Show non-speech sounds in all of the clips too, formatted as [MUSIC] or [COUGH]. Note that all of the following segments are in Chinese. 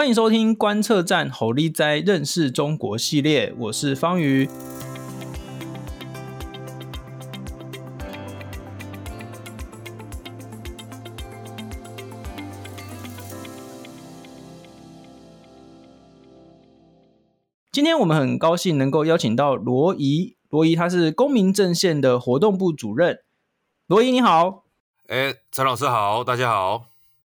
欢迎收听观测站侯力哉认识中国系列，我是方瑜。今天我们很高兴能够邀请到罗怡，罗宜他是公民阵线的活动部主任。罗怡你好，哎，陈老师好，大家好，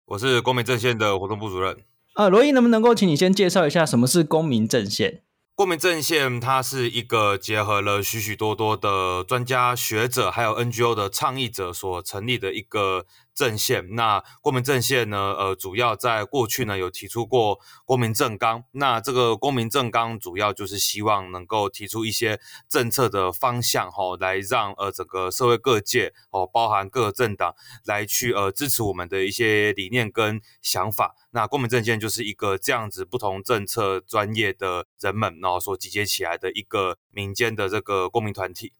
我是公民阵线的活动部主任。呃，罗伊能不能够请你先介绍一下什么是公民阵线？公民阵线它是一个结合了许许多多的专家学者，还有 NGO 的倡议者所成立的一个。阵线，那公民阵线呢？呃，主要在过去呢有提出过公民政纲。那这个公民政纲主要就是希望能够提出一些政策的方向，哈、哦，来让呃整个社会各界哦，包含各政党来去呃支持我们的一些理念跟想法。那公民政线就是一个这样子不同政策专业的人们然后所集结起来的一个民间的这个公民团体。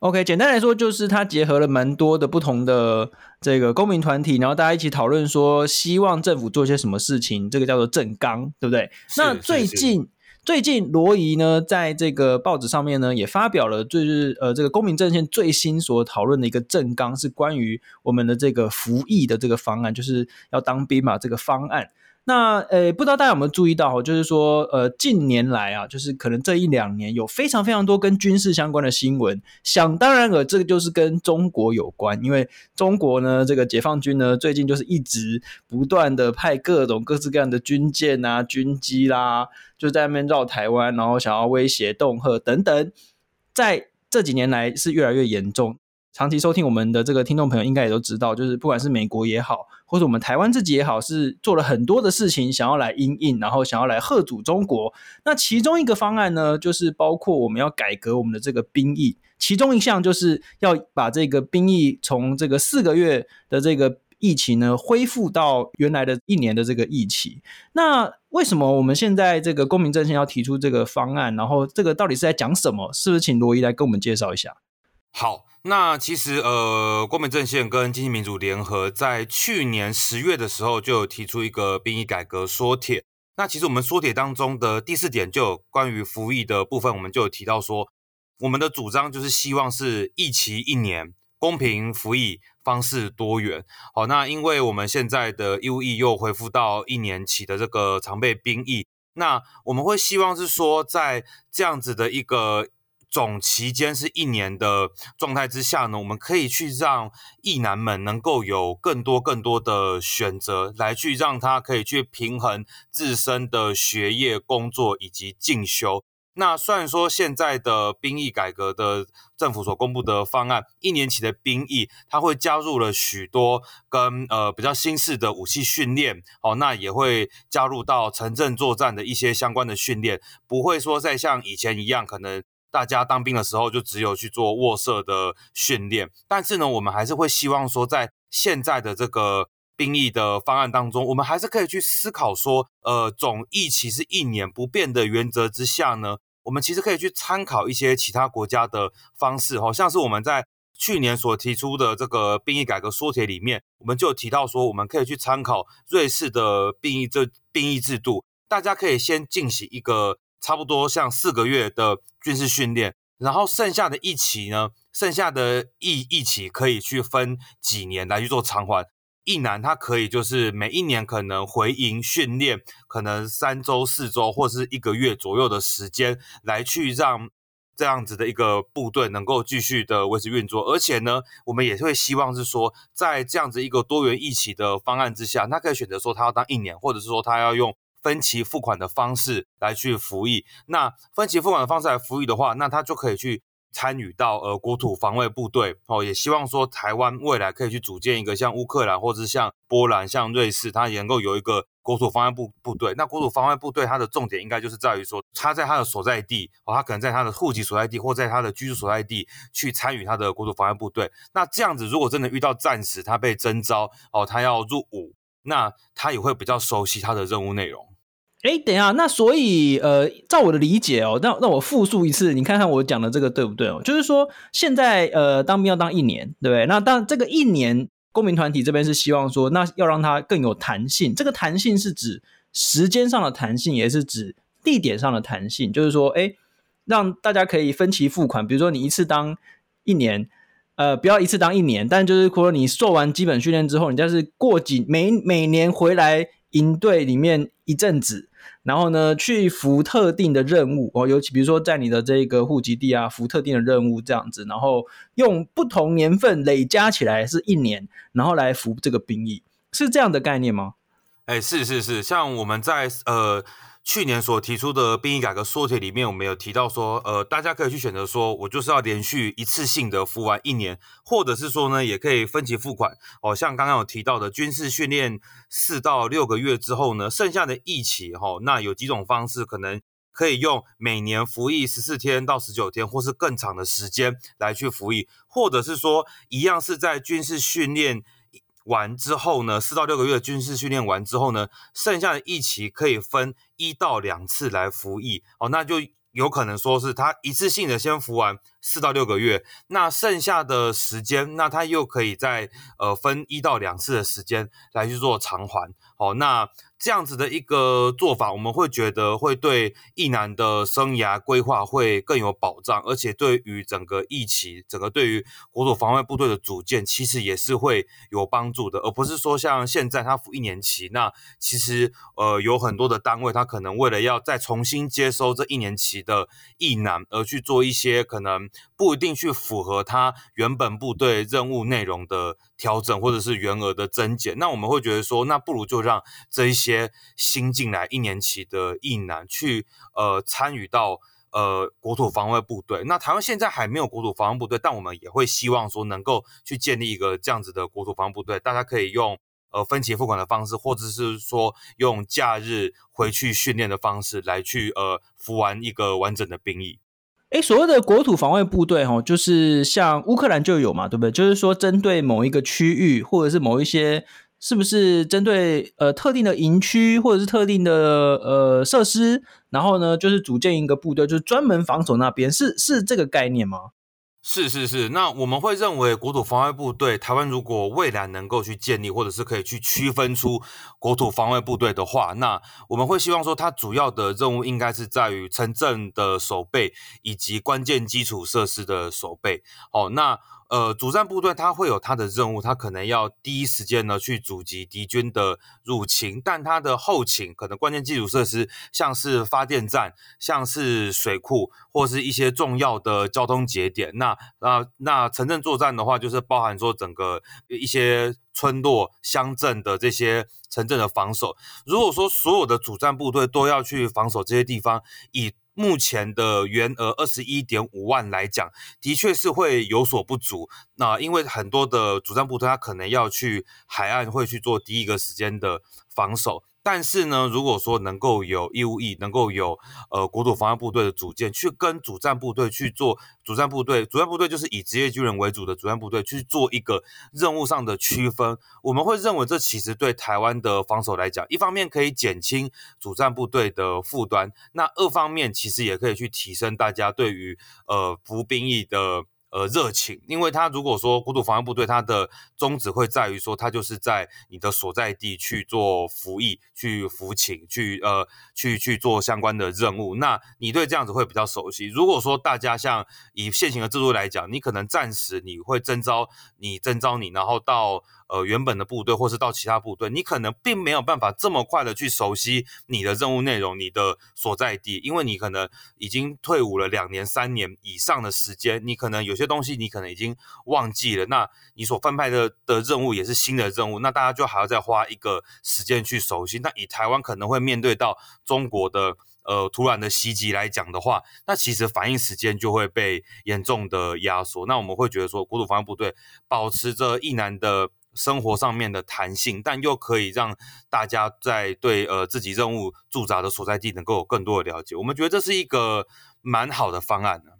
OK，简单来说就是它结合了蛮多的不同的这个公民团体，然后大家一起讨论说希望政府做些什么事情，这个叫做政纲，对不对？那最近最近罗仪呢，在这个报纸上面呢也发表了，就是呃这个公民阵线最新所讨论的一个政纲，是关于我们的这个服役的这个方案，就是要当兵嘛这个方案。那呃，不知道大家有没有注意到，就是说，呃，近年来啊，就是可能这一两年有非常非常多跟军事相关的新闻。想当然了，这个就是跟中国有关，因为中国呢，这个解放军呢，最近就是一直不断的派各种各式各样的军舰啊、军机啦，就在那边绕台湾，然后想要威胁、恫吓等等，在这几年来是越来越严重。长期收听我们的这个听众朋友应该也都知道，就是不管是美国也好，或者我们台湾自己也好，是做了很多的事情，想要来因应，然后想要来吓阻中国。那其中一个方案呢，就是包括我们要改革我们的这个兵役，其中一项就是要把这个兵役从这个四个月的这个疫期呢，恢复到原来的一年的这个疫期。那为什么我们现在这个公民阵线要提出这个方案？然后这个到底是在讲什么？是不是请罗伊来跟我们介绍一下？好。那其实，呃，公民阵线跟经济民主联合在去年十月的时候就有提出一个兵役改革缩帖。那其实我们缩帖当中的第四点就有关于服役的部分，我们就有提到说，我们的主张就是希望是役期一年，公平服役，方式多元。好，那因为我们现在的义务役又恢复到一年期的这个常备兵役，那我们会希望是说，在这样子的一个。总期间是一年的状态之下呢，我们可以去让役男们能够有更多更多的选择，来去让他可以去平衡自身的学业、工作以及进修。那虽然说现在的兵役改革的政府所公布的方案，一年期的兵役，它会加入了许多跟呃比较新式的武器训练，哦，那也会加入到城镇作战的一些相关的训练，不会说再像以前一样可能。大家当兵的时候就只有去做卧射的训练，但是呢，我们还是会希望说，在现在的这个兵役的方案当中，我们还是可以去思考说，呃，总役期是一年不变的原则之下呢，我们其实可以去参考一些其他国家的方式，好像是我们在去年所提出的这个兵役改革缩帖里面，我们就提到说，我们可以去参考瑞士的兵役这兵役制度，大家可以先进行一个。差不多像四个月的军事训练，然后剩下的一期呢，剩下的一一期可以去分几年来去做偿还。一男他可以就是每一年可能回营训练，可能三周、四周或是一个月左右的时间，来去让这样子的一个部队能够继续的维持运作。而且呢，我们也会希望是说，在这样子一个多元一期的方案之下，他可以选择说他要当一年，或者是说他要用。分期付款的方式来去服役，那分期付款的方式来服役的话，那他就可以去参与到呃国土防卫部队哦。也希望说台湾未来可以去组建一个像乌克兰或者是像波兰、像瑞士，它也能够有一个国土防卫部部队。那国土防卫部队它的重点应该就是在于说，他在他的所在地哦，他可能在他的户籍所在地或在他的居住所在地去参与他的国土防卫部队。那这样子，如果真的遇到战时，他被征召哦，他要入伍，那他也会比较熟悉他的任务内容。哎，等一下，那所以呃，照我的理解哦，那那我复述一次，你看看我讲的这个对不对哦？就是说，现在呃，当兵要当一年，对不对？那当这个一年，公民团体这边是希望说，那要让它更有弹性。这个弹性是指时间上的弹性，也是指地点上的弹性，就是说，哎，让大家可以分期付款，比如说你一次当一年，呃，不要一次当一年，但就是说你受完基本训练之后，你就是过几每每年回来营队里面一阵子。然后呢，去服特定的任务哦，尤其比如说在你的这个户籍地啊，服特定的任务这样子，然后用不同年份累加起来是一年，然后来服这个兵役，是这样的概念吗？哎，是是是，像我们在呃。去年所提出的兵役改革缩写里面，我们有提到说，呃，大家可以去选择说，我就是要连续一次性的服完一年，或者是说呢，也可以分期付款。哦，像刚刚有提到的军事训练四到六个月之后呢，剩下的役期，哈、哦，那有几种方式，可能可以用每年服役十四天到十九天，或是更长的时间来去服役，或者是说，一样是在军事训练。完之后呢，四到六个月的军事训练完之后呢，剩下的一期可以分一到两次来服役，哦，那就有可能说是他一次性的先服完四到六个月，那剩下的时间，那他又可以再呃分一到两次的时间来去做偿还，哦，那。这样子的一个做法，我们会觉得会对役男的生涯规划会更有保障，而且对于整个役期，整个对于国土防卫部队的组建，其实也是会有帮助的，而不是说像现在他服一年期，那其实呃有很多的单位，他可能为了要再重新接收这一年期的役男，而去做一些可能不一定去符合他原本部队任务内容的调整，或者是员额的增减，那我们会觉得说，那不如就让这一些。新进来一年期的役男去呃参与到呃国土防卫部队，那台湾现在还没有国土防卫部队，但我们也会希望说能够去建立一个这样子的国土防卫部队，大家可以用呃分期付款的方式，或者是说用假日回去训练的方式来去呃服完一个完整的兵役。诶，所谓的国土防卫部队哈，就是像乌克兰就有嘛，对不对？就是说针对某一个区域或者是某一些。是不是针对呃特定的营区或者是特定的呃设施，然后呢，就是组建一个部队，就是专门防守那边，是是这个概念吗？是是是，那我们会认为国土防卫部队，台湾如果未来能够去建立，或者是可以去区分出国土防卫部队的话，那我们会希望说，它主要的任务应该是在于城镇的守备以及关键基础设施的守备。哦，那。呃，主战部队它会有它的任务，它可能要第一时间呢去阻击敌军的入侵，但它的后勤可能关键基础设施，像是发电站、像是水库或是一些重要的交通节点。那那那城镇作战的话，就是包含说整个一些村落、乡镇的这些城镇的防守。如果说所有的主战部队都要去防守这些地方，以目前的原额二十一点五万来讲，的确是会有所不足。那因为很多的主战部队，他可能要去海岸，会去做第一个时间的防守。但是呢，如果说能够有义务役，能够有呃国土防卫部队的组建，去跟主战部队去做主战部队，主战部队就是以职业军人为主的主战部队去做一个任务上的区分，我们会认为这其实对台湾的防守来讲，一方面可以减轻主战部队的负担，那二方面其实也可以去提升大家对于呃服兵役的。呃，热情，因为他如果说国土防卫部队，他的宗旨会在于说，他就是在你的所在地去做服役、去服勤、去呃去去做相关的任务，那你对这样子会比较熟悉。如果说大家像以现行的制度来讲，你可能暂时你会征召你征召你，然后到。呃，原本的部队，或是到其他部队，你可能并没有办法这么快的去熟悉你的任务内容，你的所在地，因为你可能已经退伍了两年、三年以上的时间，你可能有些东西你可能已经忘记了。那你所分派的的任务也是新的任务，那大家就还要再花一个时间去熟悉。那以台湾可能会面对到中国的呃突然的袭击来讲的话，那其实反应时间就会被严重的压缩。那我们会觉得说，国土防卫部队保持着役男的。生活上面的弹性，但又可以让大家在对呃自己任务驻扎的所在地能够有更多的了解。我们觉得这是一个蛮好的方案呢。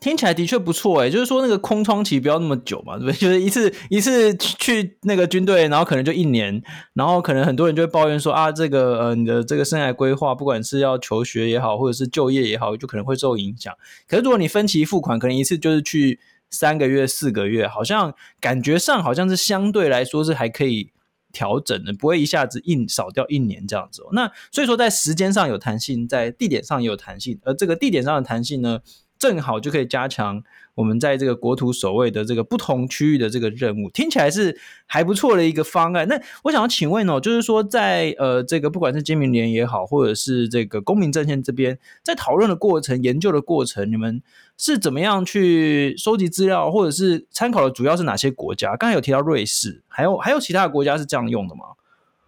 听起来的确不错诶，就是说那个空窗期不要那么久嘛，对不对？[LAUGHS] 就是一次一次去那个军队，然后可能就一年，然后可能很多人就会抱怨说啊，这个呃你的这个生涯规划，不管是要求学也好，或者是就业也好，就可能会受影响。可是如果你分期付款，可能一次就是去。三个月、四个月，好像感觉上好像是相对来说是还可以调整的，不会一下子硬少掉一年这样子。那所以说，在时间上有弹性，在地点上也有弹性，而这个地点上的弹性呢，正好就可以加强我们在这个国土守卫的这个不同区域的这个任务，听起来是还不错的一个方案。那我想要请问哦，就是说在呃这个不管是经民联也好，或者是这个公民阵线这边，在讨论的过程、研究的过程，你们是怎么样去收集资料，或者是参考的主要是哪些国家？刚才有提到瑞士，还有还有其他的国家是这样用的吗？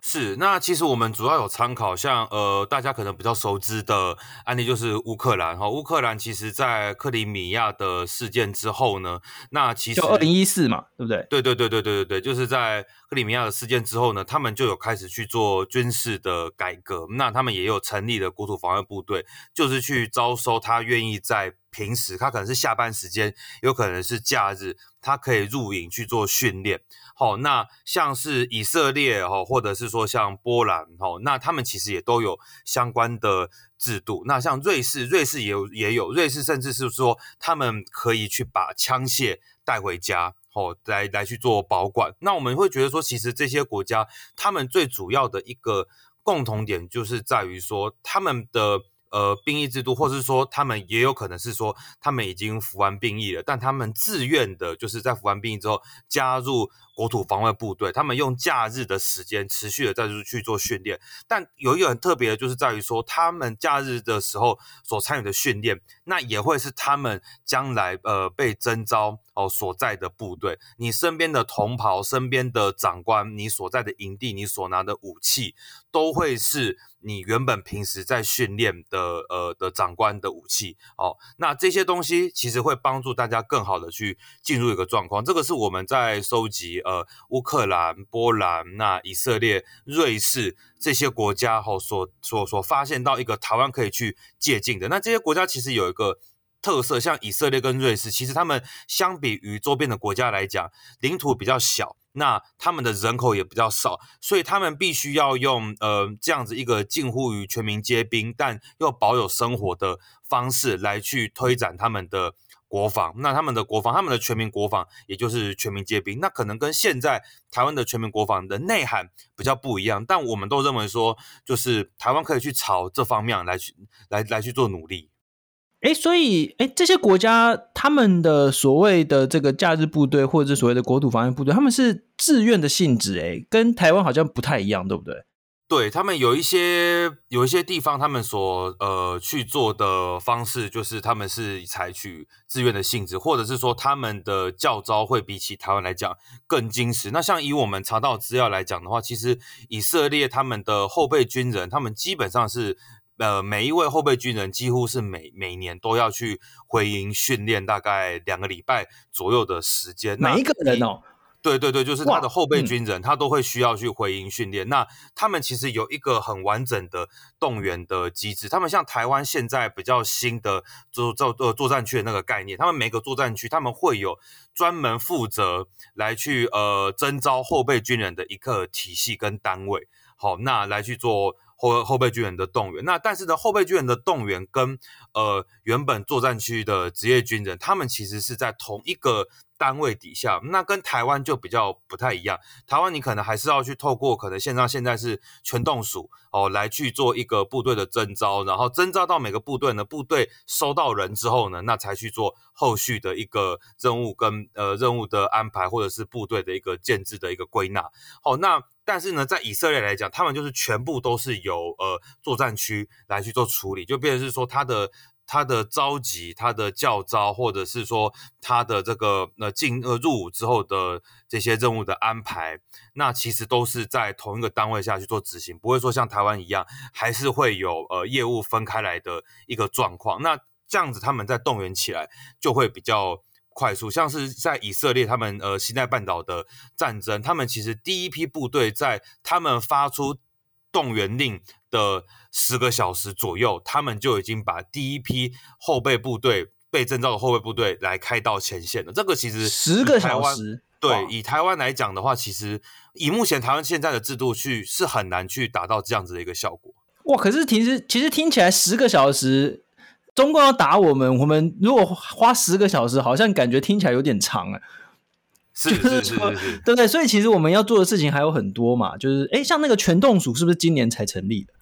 是，那其实我们主要有参考像，呃，大家可能比较熟知的案例就是乌克兰哈。乌克兰其实在克里米亚的事件之后呢，那其实就二零一四嘛，对不对？对对对对对对对，就是在克里米亚的事件之后呢，他们就有开始去做军事的改革，那他们也有成立了国土防卫部队，就是去招收他愿意在平时，他可能是下班时间，有可能是假日，他可以入营去做训练。好，那像是以色列哈，或者是说像波兰哈，那他们其实也都有相关的制度。那像瑞士，瑞士也有也有，瑞士甚至是说他们可以去把枪械带回家，哦，来来去做保管。那我们会觉得说，其实这些国家他们最主要的一个共同点，就是在于说他们的。呃，兵役制度，或是说他们也有可能是说他们已经服完兵役了，但他们自愿的，就是在服完兵役之后加入国土防卫部队，他们用假日的时间持续的再去做训练。但有一个很特别的，就是在于说他们假日的时候所参与的训练，那也会是他们将来呃被征召哦所在的部队。你身边的同袍、身边的长官、你所在的营地、你所拿的武器，都会是。你原本平时在训练的呃的长官的武器哦，那这些东西其实会帮助大家更好的去进入一个状况。这个是我们在收集呃乌克兰、波兰、那以色列、瑞士这些国家后、哦、所所所发现到一个台湾可以去借鉴的。那这些国家其实有一个特色，像以色列跟瑞士，其实他们相比于周边的国家来讲，领土比较小。那他们的人口也比较少，所以他们必须要用呃这样子一个近乎于全民皆兵，但又保有生活的方式来去推展他们的国防。那他们的国防，他们的全民国防，也就是全民皆兵，那可能跟现在台湾的全民国防的内涵比较不一样。但我们都认为说，就是台湾可以去朝这方面来去来来去做努力。哎，所以，哎，这些国家他们的所谓的这个假日部队，或者是所谓的国土防卫部队，他们是自愿的性质，哎，跟台湾好像不太一样，对不对？对，他们有一些有一些地方，他们所呃去做的方式，就是他们是采取自愿的性质，或者是说他们的教招会比起台湾来讲更精实。那像以我们查到资料来讲的话，其实以色列他们的后备军人，他们基本上是。呃，每一位后备军人几乎是每每年都要去回营训练，大概两个礼拜左右的时间。每一个人哦，对对对，就是他的后备军人，他都会需要去回营训练。嗯、那他们其实有一个很完整的动员的机制。他们像台湾现在比较新的作作呃作战区的那个概念，他们每个作战区他们会有专门负责来去呃征召后备军人的一个体系跟单位。好，那来去做。后后备军人的动员，那但是呢，后备军人的动员跟呃原本作战区的职业军人，他们其实是在同一个单位底下，那跟台湾就比较不太一样。台湾你可能还是要去透过可能线上现在是全动署哦来去做一个部队的征召，然后征召到每个部队呢，部队收到人之后呢，那才去做后续的一个任务跟呃任务的安排，或者是部队的一个建制的一个归纳。好、哦，那。但是呢，在以色列来讲，他们就是全部都是由呃作战区来去做处理，就变成是说他的他的召集、他的教招，或者是说他的这个呃进呃入伍之后的这些任务的安排，那其实都是在同一个单位下去做执行，不会说像台湾一样，还是会有呃业务分开来的一个状况。那这样子他们在动员起来就会比较。快速，像是在以色列，他们呃西奈半岛的战争，他们其实第一批部队在他们发出动员令的十个小时左右，他们就已经把第一批后备部队被征召的后备部队来开到前线了。这个其实十个小时，对，以台湾来讲的话，其实以目前台湾现在的制度去是很难去达到这样子的一个效果。哇，可是其实其实听起来十个小时。中共要打我们，我们如果花十个小时，好像感觉听起来有点长啊。[LAUGHS] 是是是是是，对不对？所以其实我们要做的事情还有很多嘛，就是哎，像那个全动署是不是今年才成立的？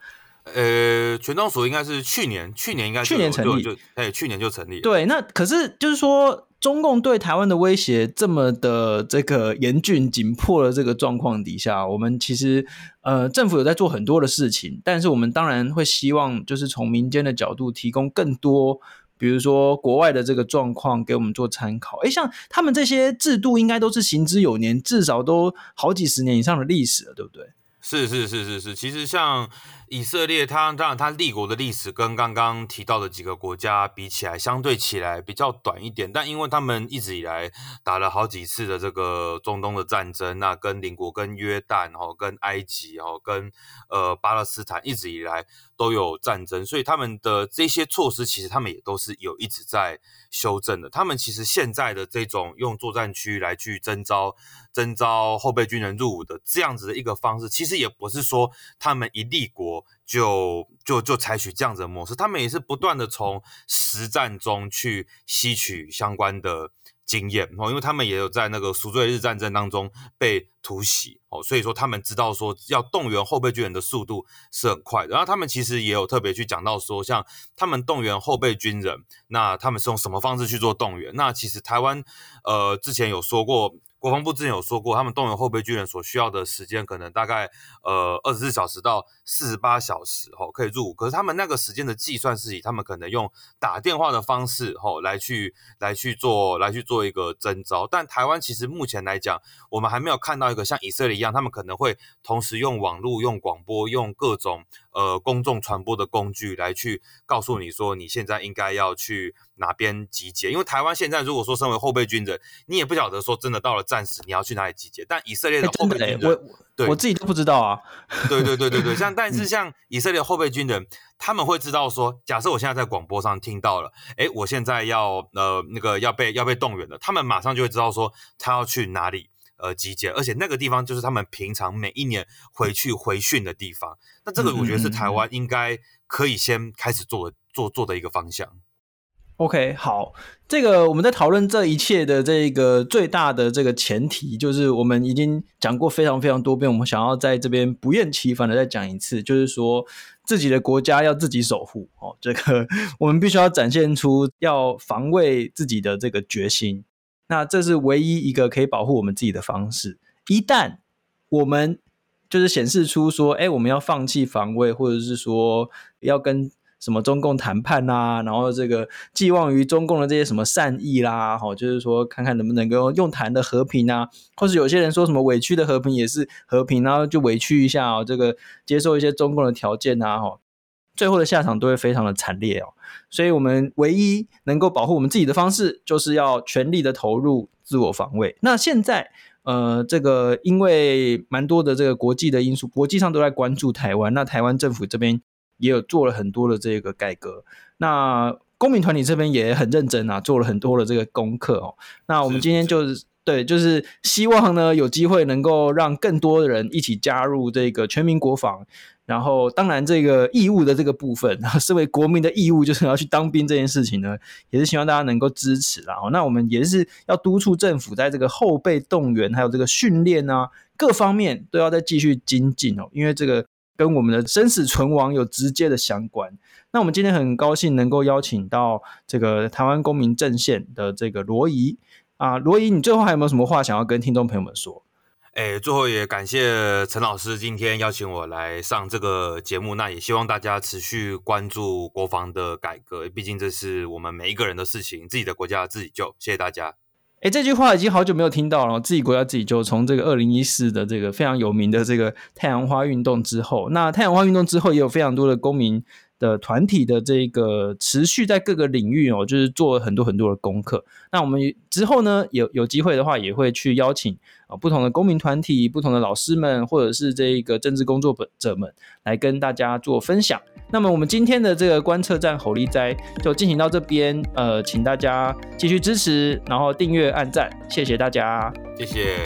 呃，全动署应该是去年，去年应该去年成立，就哎，去年就成立。对，那可是就是说，中共对台湾的威胁这么的这个严峻紧迫的这个状况底下，我们其实呃，政府有在做很多的事情，但是我们当然会希望就是从民间的角度提供更多。比如说国外的这个状况给我们做参考，诶，像他们这些制度应该都是行之有年，至少都好几十年以上的历史了，对不对？是是是是是，其实像以色列，它当然它立国的历史跟刚刚提到的几个国家比起来，相对起来比较短一点。但因为他们一直以来打了好几次的这个中东的战争，那跟邻国、跟约旦、哦，跟埃及、哦，跟呃巴勒斯坦一直以来都有战争，所以他们的这些措施其实他们也都是有一直在修正的。他们其实现在的这种用作战区来去征召。征召后备军人入伍的这样子的一个方式，其实也不是说他们一立国就就就采取这样子的模式，他们也是不断的从实战中去吸取相关的经验哦，因为他们也有在那个赎罪日战争当中被突袭哦，所以说他们知道说要动员后备军人的速度是很快的。然后他们其实也有特别去讲到说，像他们动员后备军人，那他们是用什么方式去做动员？那其实台湾呃之前有说过。国防部之前有说过，他们动员后备军人所需要的时间可能大概呃二十四小时到四十八小时吼可以入伍，可是他们那个时间的计算是以他们可能用打电话的方式吼来去来去做来去做一个征召，但台湾其实目前来讲，我们还没有看到一个像以色列一样，他们可能会同时用网络、用广播、用各种呃公众传播的工具来去告诉你说你现在应该要去哪边集结，因为台湾现在如果说身为后备军人，你也不晓得说真的到了。战时你要去哪里集结？但以色列的后备军人，欸、我对我自己都不知道啊。对对对对对，像 [LAUGHS] 但是像以色列后备军人，他们会知道说，假设我现在在广播上听到了，哎，我现在要呃那个要被要被动员了，他们马上就会知道说他要去哪里呃集结，而且那个地方就是他们平常每一年回去回训的地方。那这个我觉得是台湾应该可以先开始做的做做的一个方向。OK，好，这个我们在讨论这一切的这个最大的这个前提，就是我们已经讲过非常非常多遍，我们想要在这边不厌其烦的再讲一次，就是说自己的国家要自己守护哦，这个我们必须要展现出要防卫自己的这个决心，那这是唯一一个可以保护我们自己的方式。一旦我们就是显示出说，哎，我们要放弃防卫，或者是说要跟。什么中共谈判啊，然后这个寄望于中共的这些什么善意啦，好，就是说看看能不能够用谈的和平啊，或是有些人说什么委屈的和平也是和平，然后就委屈一下哦，这个接受一些中共的条件啊，哈，最后的下场都会非常的惨烈哦。所以我们唯一能够保护我们自己的方式，就是要全力的投入自我防卫。那现在，呃，这个因为蛮多的这个国际的因素，国际上都在关注台湾，那台湾政府这边。也有做了很多的这个改革，那公民团体这边也很认真啊，做了很多的这个功课哦。那我们今天就是，对，就是希望呢有机会能够让更多的人一起加入这个全民国防，然后当然这个义务的这个部分，[LAUGHS] 身为国民的义务就是要去当兵这件事情呢，也是希望大家能够支持啦。那我们也是要督促政府在这个后备动员还有这个训练啊各方面都要再继续精进哦，因为这个。跟我们的生死存亡有直接的相关。那我们今天很高兴能够邀请到这个台湾公民阵线的这个罗怡啊，罗怡，你最后还有没有什么话想要跟听众朋友们说？哎，最后也感谢陈老师今天邀请我来上这个节目。那也希望大家持续关注国防的改革，毕竟这是我们每一个人的事情，自己的国家自己救。谢谢大家。哎，这句话已经好久没有听到了。自己国家自己就，从这个二零一四的这个非常有名的这个太阳花运动之后，那太阳花运动之后也有非常多的公民的团体的这个持续在各个领域哦，就是做很多很多的功课。那我们之后呢，有有机会的话，也会去邀请啊不同的公民团体、不同的老师们，或者是这个政治工作者们来跟大家做分享。那么我们今天的这个观测站吼力斋就进行到这边，呃，请大家继续支持，然后订阅、按赞，谢谢大家，谢谢。